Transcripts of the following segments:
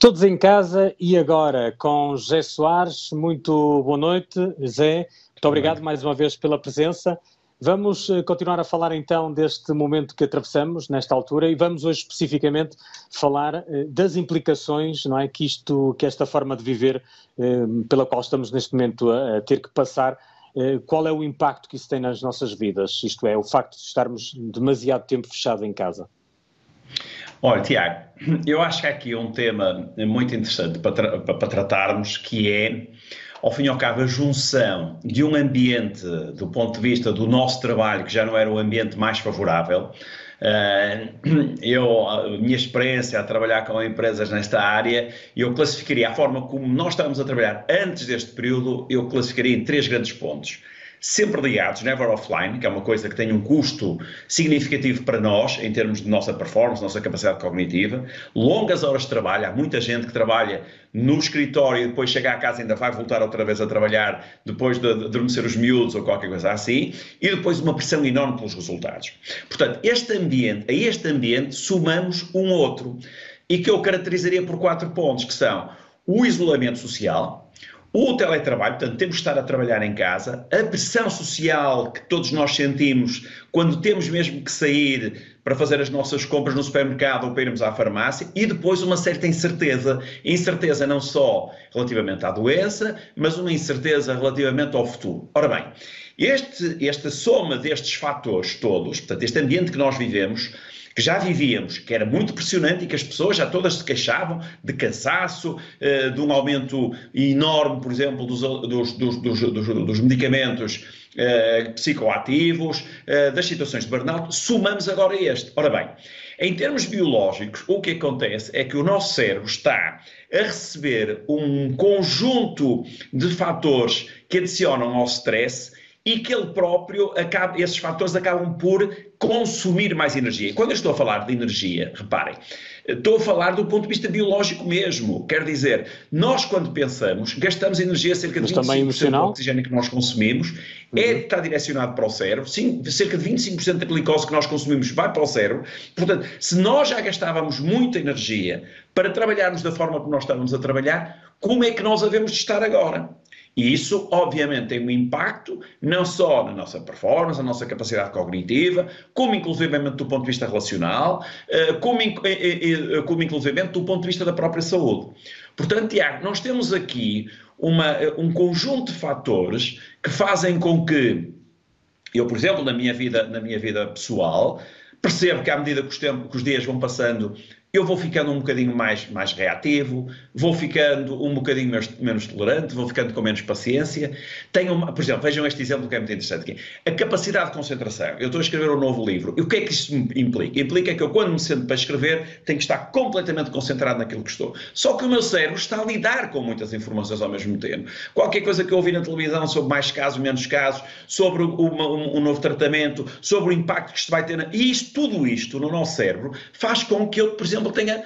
Todos em casa e agora com José Soares. Muito boa noite, Zé. Muito obrigado mais uma vez pela presença. Vamos eh, continuar a falar então deste momento que atravessamos nesta altura e vamos hoje especificamente falar eh, das implicações, não é, que isto, que esta forma de viver eh, pela qual estamos neste momento a, ter que passar, qual é o impacto que isso tem nas nossas vidas? Isto é, o facto de estarmos demasiado tempo fechado em casa. Olha, Tiago, eu acho que há aqui um tema muito interessante para, tra para, tratarmos, que é, ao fim e ao cabo, a junção de um ambiente, do ponto de vista do nosso trabalho, que já não era o ambiente mais favorável, Uh, eu, a minha experiência a trabalhar com empresas nesta área, eu classificaria a forma como nós estávamos a trabalhar antes deste período, eu classificaria em três grandes pontos sempre ligados, never offline, que é uma coisa que tem um custo significativo para nós, em termos de nossa performance, nossa capacidade cognitiva, longas horas de trabalho, há muita gente que trabalha no escritório e depois chega à casa e ainda vai voltar outra vez a trabalhar depois de adormecer os miúdos ou qualquer coisa assim, e depois uma pressão enorme pelos resultados. Portanto, este ambiente, a este ambiente somamos um outro, e que eu caracterizaria por quatro pontos, que são o isolamento social, o teletrabalho, portanto, temos de estar a trabalhar em casa, a pressão social que todos nós sentimos quando temos mesmo que sair para fazer as nossas compras no supermercado ou para irmos à farmácia, e depois uma certa incerteza. Incerteza não só relativamente à doença, mas uma incerteza relativamente ao futuro. Ora bem, este, esta soma destes fatores todos, portanto, este ambiente que nós vivemos, que já vivíamos, que era muito pressionante e que as pessoas já todas se queixavam de cansaço, eh, de um aumento enorme, por exemplo, dos, dos, dos, dos medicamentos eh, psicoativos, eh, das situações de burnout, somamos agora este. Ora bem, em termos biológicos, o que acontece é que o nosso cérebro está a receber um conjunto de fatores que adicionam ao stress e que ele próprio, acaba, esses fatores acabam por consumir mais energia. Quando eu estou a falar de energia, reparem, estou a falar do ponto de vista biológico mesmo. Quer dizer, nós quando pensamos, gastamos energia cerca de Mas 25% do oxigênio que nós consumimos, é, uhum. é, está direcionado para o cérebro, sim, cerca de 25% da glicose que nós consumimos vai para o cérebro. Portanto, se nós já gastávamos muita energia para trabalharmos da forma como nós estávamos a trabalhar, como é que nós havemos de estar agora? E isso, obviamente, tem um impacto não só na nossa performance, na nossa capacidade cognitiva, como inclusivamente do ponto de vista relacional, eh, como, eh, eh, como inclusivamente do ponto de vista da própria saúde. Portanto, Tiago, nós temos aqui uma, um conjunto de fatores que fazem com que eu, por exemplo, na minha vida, na minha vida pessoal, percebo que à medida que os, tempos, que os dias vão passando, eu vou ficando um bocadinho mais, mais reativo, vou ficando um bocadinho menos, menos tolerante, vou ficando com menos paciência. Tenho, uma, por exemplo, vejam este exemplo que é muito interessante aqui. A capacidade de concentração. Eu estou a escrever um novo livro. E o que é que isso implica? Implica que eu, quando me sento para escrever, tenho que estar completamente concentrado naquilo que estou. Só que o meu cérebro está a lidar com muitas informações ao mesmo tempo. Qualquer coisa que eu ouvi na televisão sobre mais casos, menos casos, sobre uma, um, um, novo tratamento, sobre o impacto que isto vai ter. Na... E isto, tudo isto no nosso cérebro faz com que eu, por exemplo, exemplo, tenha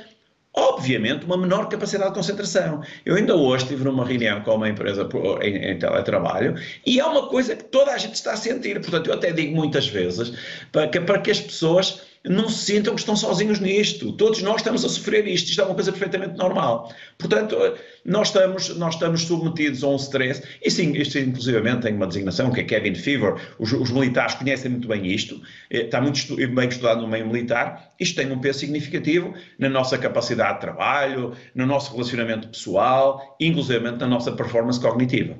obviamente, uma menor capacidade de concentração. Eu ainda hoje estive numa reunião com uma empresa em, em, teletrabalho e é uma coisa que toda a gente está a sentir. Portanto, eu até digo muitas vezes para que, para que as pessoas não se sintam que estão sozinhos nisto. Todos nós estamos a sofrer isto. Isto é uma coisa perfeitamente normal. Portanto, nós estamos, nós estamos submetidos a um stress. E sim, isto inclusivamente tem uma designação que é Kevin Fever. Os, os militares conhecem muito bem isto. Eh, está muito bem estudado no meio militar. Isto tem um peso significativo na nossa capacidade de trabalho, no nosso relacionamento pessoal, inclusivamente na nossa performance cognitiva.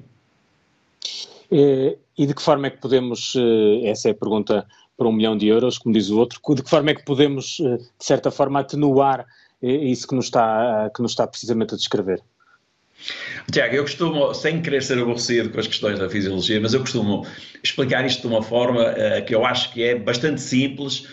Eh, e de que forma é que podemos, eh, essa é a pergunta para um milhão de euros, como diz o outro, de que forma é que podemos, eh, de certa forma, atenuar eh, isso que nos está, que nos está precisamente a descrever? Tiago, eu costumo, sem querer ser aborrecido com as questões da fisiologia, mas eu costumo explicar isto de uma forma uh, que eu acho que é bastante simples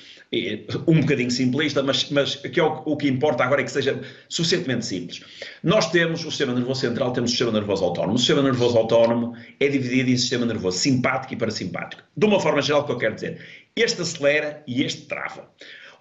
um bocadinho simplista, mas, mas que é o, o, que importa agora é que seja suficientemente simples. Nós temos o sistema nervoso central, temos o sistema nervoso autónomo. O sistema nervoso autónomo é dividido em sistema nervoso simpático e parasimpático. De uma forma geral, o que eu quero dizer? Este acelera e este trava.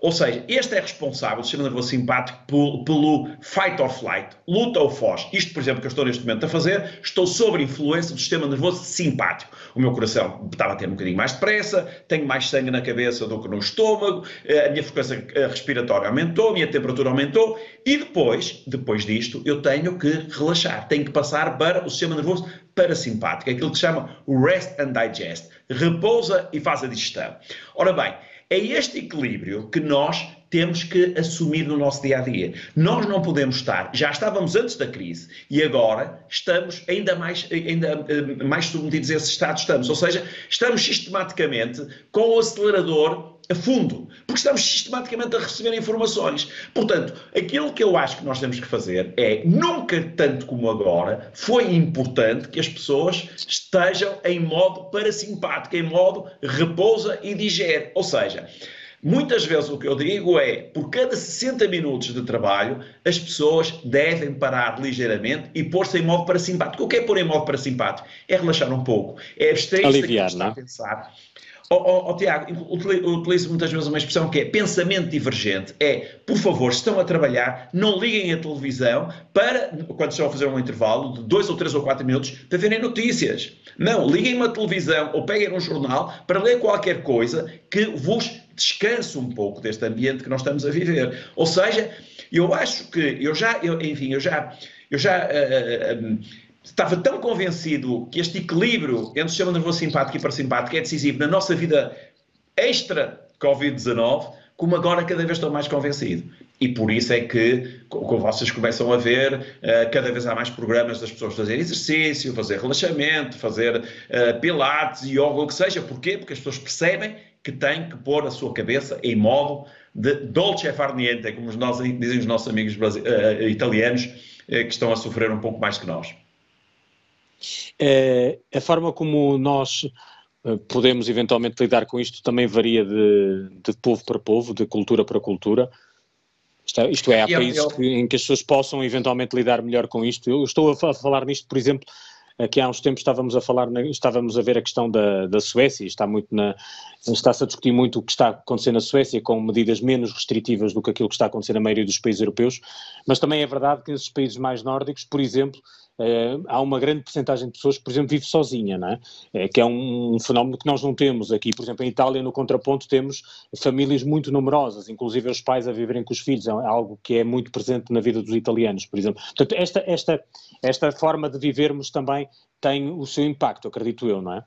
Ou seja, este é responsável, o sistema nervoso simpático, pelo, fight or flight, luta ou foge. Isto, por exemplo, que eu estou neste momento a fazer, estou sob influência do sistema nervoso simpático. O meu coração estava a ter um bocadinho mais depressa, tenho mais sangue na cabeça do que no estômago, eh, a minha frequência eh, respiratória aumentou, a minha temperatura aumentou e depois, depois disto, eu tenho que relaxar, tenho que passar para o sistema nervoso parasimpático, aquilo que se chama o rest and digest, repousa e faz a digestão. Ora bem, é este equilíbrio que nós temos que assumir no nosso dia a dia. Nós não podemos estar, já estávamos antes da crise e agora estamos ainda mais, ainda eh, mais submetidos a esse estado estamos. Ou seja, estamos sistematicamente com o acelerador a fundo, porque estamos sistematicamente a receber informações. Portanto, aquilo que eu acho que nós temos que fazer é, nunca tanto como agora, foi importante que as pessoas estejam em modo parasimpático, em modo repousa e digere. Ou seja, Muitas vezes o que eu digo é, por cada 60 minutos de trabalho, as pessoas devem parar ligeiramente e pôr-se em modo parasimpático. O que é pôr em modo parasimpático? É relaxar um pouco, é abstrair-se a pensar. Oh, oh, oh, Tiago, utilizo muitas vezes uma expressão que é pensamento divergente. É, por favor, se estão a trabalhar, não liguem a televisão para, quando estão a fazer um intervalo de dois ou três ou quatro minutos, para verem notícias. Não, liguem uma televisão ou peguem um jornal para ler qualquer coisa que vos descanse um pouco deste ambiente que nós estamos a viver. Ou seja, eu acho que, eu já, eu, enfim, eu já, eu já uh, uh, estava tão convencido que este equilíbrio entre o sistema nervoso simpático e parasimpático é decisivo na nossa vida extra Covid-19, como agora cada vez estou mais convencido. E por isso é que, como vocês começam a ver, cada vez há mais programas das pessoas fazerem exercício, fazer relaxamento, fazer pilates, yoga, o que seja. Porquê? Porque as pessoas percebem que tem que pôr a sua cabeça em modo de dolce far niente, como nós, dizem os nossos amigos uh, italianos, que estão a sofrer um pouco mais que nós. É, a forma como nós podemos eventualmente lidar com isto também varia de, de povo para povo, de cultura para cultura. Isto é, isto é há países eu, eu... Que, em que as pessoas possam eventualmente lidar melhor com isto. Eu estou a falar nisto, por exemplo, Aqui há uns tempos estávamos a falar, estávamos a ver a questão da, da Suécia, está muito na, está-se a discutir muito o que está a acontecer na Suécia com medidas menos restritivas do que aquilo que está a acontecer na maioria dos países europeus, mas também é verdade que nesses países mais nórdicos, por exemplo, Uh, há uma grande porcentagem de pessoas que, por exemplo, vive sozinha, não é? é que é um, fenómeno que nós não temos aqui. Por exemplo, em Itália, no contraponto, temos famílias muito numerosas, inclusive os pais a viverem com os filhos, é algo que é muito presente na vida dos italianos, por exemplo. Portanto, esta, esta, esta forma de vivermos também tem o seu impacto, acredito eu, não é?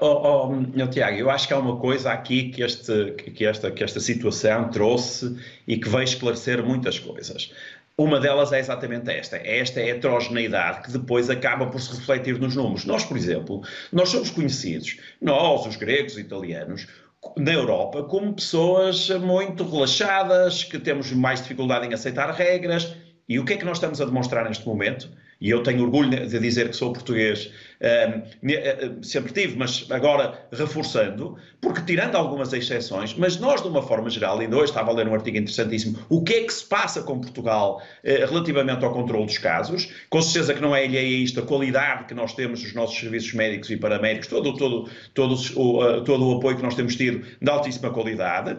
Oh, oh, Tiago, eu acho que há uma coisa aqui que, este, que, esta, que esta situação trouxe e que vai esclarecer muitas coisas. Uma delas é exatamente esta, é esta heterogeneidade que depois acaba por se refletir nos números. Nós, por exemplo, nós somos conhecidos, nós, os gregos, os italianos, na Europa, como pessoas muito relaxadas, que temos mais dificuldade em aceitar regras. E o que é que nós estamos a demonstrar neste momento? e eu tenho orgulho de dizer que sou português, sempre tive, mas agora reforçando, porque tirando algumas exceções, mas nós de uma forma geral, ainda hoje estava a ler um artigo interessantíssimo, o que é que se passa com Portugal eh, relativamente ao controle dos casos, com certeza que não é alheia a isto, a qualidade que nós temos nos nossos serviços médicos e paramédicos, todo, todo, todo, o, todo o apoio que nós temos tido de altíssima qualidade,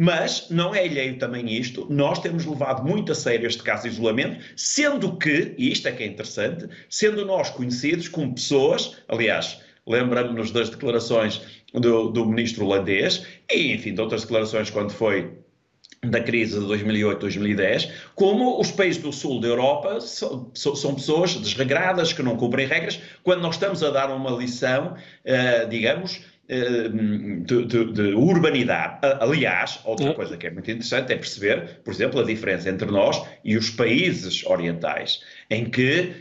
mas não é alheio também isto, nós temos levado muito a sério este caso de isolamento, sendo que, e isto é que é interessante, sendo nós conhecidos como pessoas, aliás, lembrando-nos das declarações do, do ministro holandês, e enfim, de outras declarações quando foi da crise de 2008-2010, como os países do sul da Europa são, são, pessoas desregradas, que não cumprem regras, quando nós estamos a dar uma lição, uh, digamos, eh, de, de, de, urbanidade. Aliás, outra é. coisa que é muito interessante é perceber, por exemplo, a diferença entre nós e os países orientais, em que,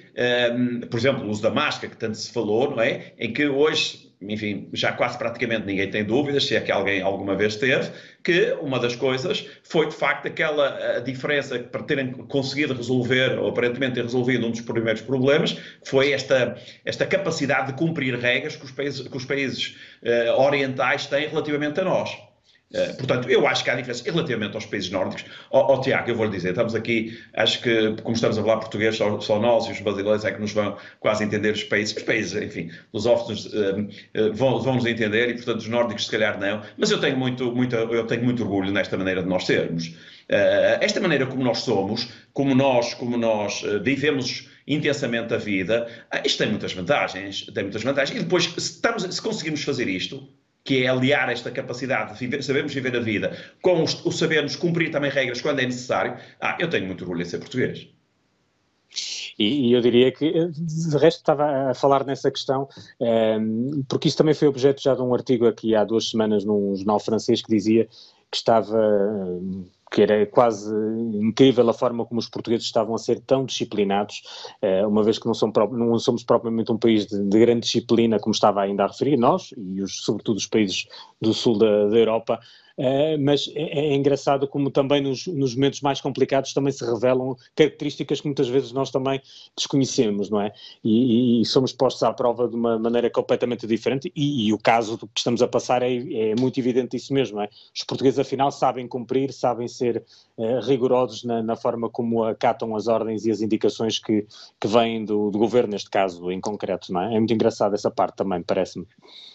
um, eh, por exemplo, o uso da máscara, que tanto se falou, não é? Em que hoje enfim, já quase praticamente ninguém tem dúvidas, se é que alguém alguma vez teve, que uma das coisas foi de facto aquela diferença para terem conseguido resolver, ou aparentemente ter resolvido um dos primeiros problemas, foi esta, esta capacidade de cumprir regras que os países, que os países uh, orientais têm relativamente a nós. Uh, portanto, eu acho que há diferença relativamente aos países nórdicos. Ó oh, oh, Tiago, eu vou lhe dizer, estamos aqui, acho que, como estamos a falar português, só, só, nós e os brasileiros é que nos vão quase entender os países. Os países, enfim, lusófonos uh, uh, vão, vão nos entender e, portanto, os nórdicos se calhar não. Mas eu tenho muito, muito, eu tenho muito orgulho nesta maneira de nós sermos. esta maneira como nós somos, como nós, como nós vivemos intensamente a vida, isto tem muitas vantagens, tem muitas vantagens. E depois, se, estamos, se conseguimos fazer isto, que é aliar esta capacidade de viver, sabermos viver a vida com o sabermos cumprir também regras quando é necessário, ah, eu tenho muito orgulho em ser português. E, e, eu diria que, de resto, estava a falar nessa questão, um, ehm, porque isso também foi objeto já de um artigo aqui há duas semanas num jornal francês que dizia que estava que era quase incrível a forma como os portugueses estavam a ser tão disciplinados, eh, uma vez que não, são, não somos propriamente um país de, de, grande disciplina, como estava ainda a referir, nós e os, sobretudo os países do sul da, da Europa, Uh, mas é, é, engraçado como também nos, nos, momentos mais complicados também se revelam características que muitas vezes nós também desconhecemos, não é? E, e, e somos postos à prova de uma maneira completamente diferente e, e o caso que estamos a passar é, é, muito evidente isso mesmo, é? Os portugueses afinal sabem cumprir, sabem ser uh, rigorosos na, na, forma como acatam as ordens e as indicações que, que vêm do, do, governo, neste caso em concreto, não é? É muito engraçado essa parte também, parece-me.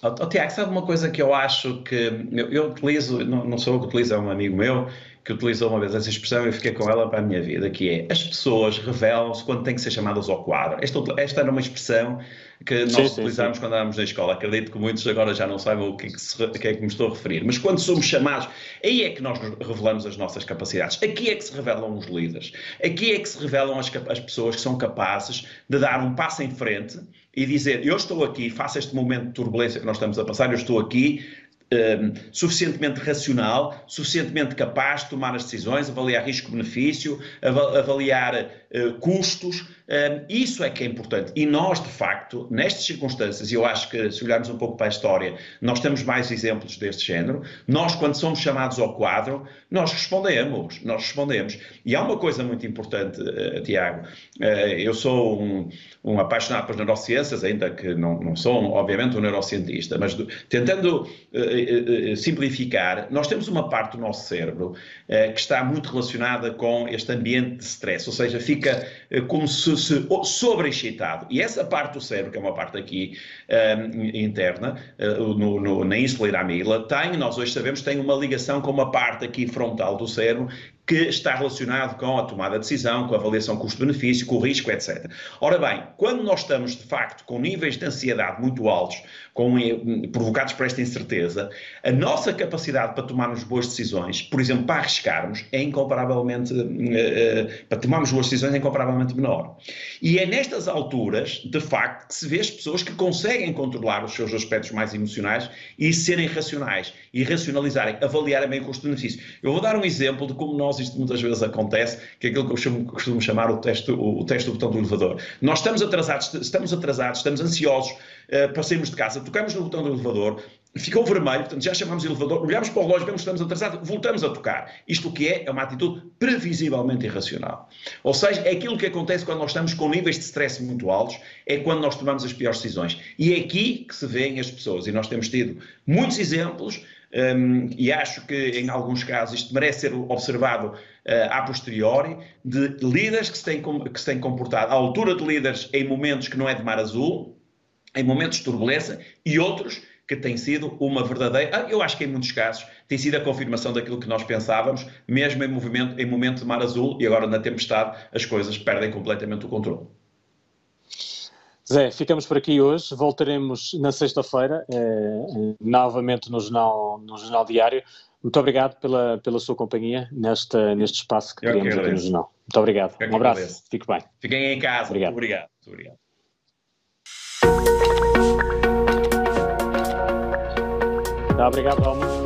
Oh, oh, Tiago, sabe uma coisa que eu acho que eu, eu utilizo não, não sou eu que utilizo, é um amigo meu que utilizou uma vez essa expressão e fiquei com ela para a minha vida, que é as pessoas revelam-se quando têm que ser chamadas ao quadro. Esta, esta era uma expressão que nós sim, utilizávamos quando andávamos na escola. Acredito que muitos agora já não saibam o que, é que, se, que é que me estou a referir. Mas quando somos chamados, aí é que nós revelamos as nossas capacidades. Aqui é que se revelam os líderes. Aqui é que se revelam as, as pessoas que são capazes de dar um passo em frente e dizer: Eu estou aqui, faço este momento de turbulência que nós estamos a passar, eu estou aqui um, suficientemente racional, suficientemente capaz de tomar as decisões, avaliar risco-benefício, avaliar uh, custos. Isso é que é importante. E nós, de facto, nestas circunstâncias, e eu acho que se olharmos um pouco para a história, nós temos mais exemplos deste género. Nós, quando somos chamados ao quadro, nós respondemos. Nós respondemos. E há uma coisa muito importante, uh, Tiago. Uh, eu sou um, um, apaixonado por neurociências, ainda que não, não sou, obviamente, um neurocientista, mas do, tentando eh, simplificar, nós temos uma parte do nosso cérebro que está muito relacionada com este ambiente de stress, ou seja, fica como se, se sobreexcitado. E essa parte do cérebro, que é uma parte aqui interna, no, no, na ínsula iramila, tem, nós hoje sabemos, tem uma ligação com uma parte aqui frontal do cérebro que está relacionado com a tomada de decisão, com a avaliação custo-benefício, com o risco, etc. Ora bem, quando nós estamos, de facto, com níveis de ansiedade muito altos, com, eh, provocados por esta incerteza, a nossa capacidade para tomarmos boas decisões, por exemplo, para arriscarmos, é incomparavelmente, uh, uh, para tomarmos boas decisões é incomparavelmente menor. E é nestas alturas, de facto, que se vê as pessoas que conseguem controlar os seus aspectos mais emocionais e serem racionais, e racionalizarem, avaliarem bem o custo-benefício. Eu vou dar um exemplo de como nós nós isto muitas vezes acontece, que é aquilo que eu costumo chamar o teste, o, o teste do botão do elevador. Nós estamos atrasados, estamos atrasados, estamos ansiosos uh, para sairmos de casa, tocamos no botão do elevador, ficou vermelho, portanto já chamamos elevador, olhamos para o relógio, vemos que estamos atrasados, voltamos a tocar. Isto o que é? É uma atitude previsivelmente irracional. Ou seja, é aquilo que acontece quando nós estamos com níveis de stress muito altos, é quando nós tomamos as piores decisões. E é aqui que se vêem as pessoas, e nós temos tido muitos exemplos um, e acho que em alguns casos isto merece ser observado uh, a posteriori, de líderes que se, têm, que se têm comportado à altura de líderes em momentos que não é de mar azul, em momentos de turbulência, e outros que têm sido uma verdadeira, eu acho que em muitos casos tem sido a confirmação daquilo que nós pensávamos, mesmo em, movimento, em momento de mar azul, e agora na tempestade as coisas perdem completamente o controle. Zé, ficamos por aqui hoje. Voltaremos na sexta-feira, eh, novamente no jornal, no jornal Diário. Muito obrigado pela, pela sua companhia nesta, neste espaço que criamos aqui no jornal. Muito obrigado. Um abraço. Agradeço. Fique bem. Fiquem em casa. Obrigado. Muito obrigado. Muito obrigado. Tá, obrigado, Alma.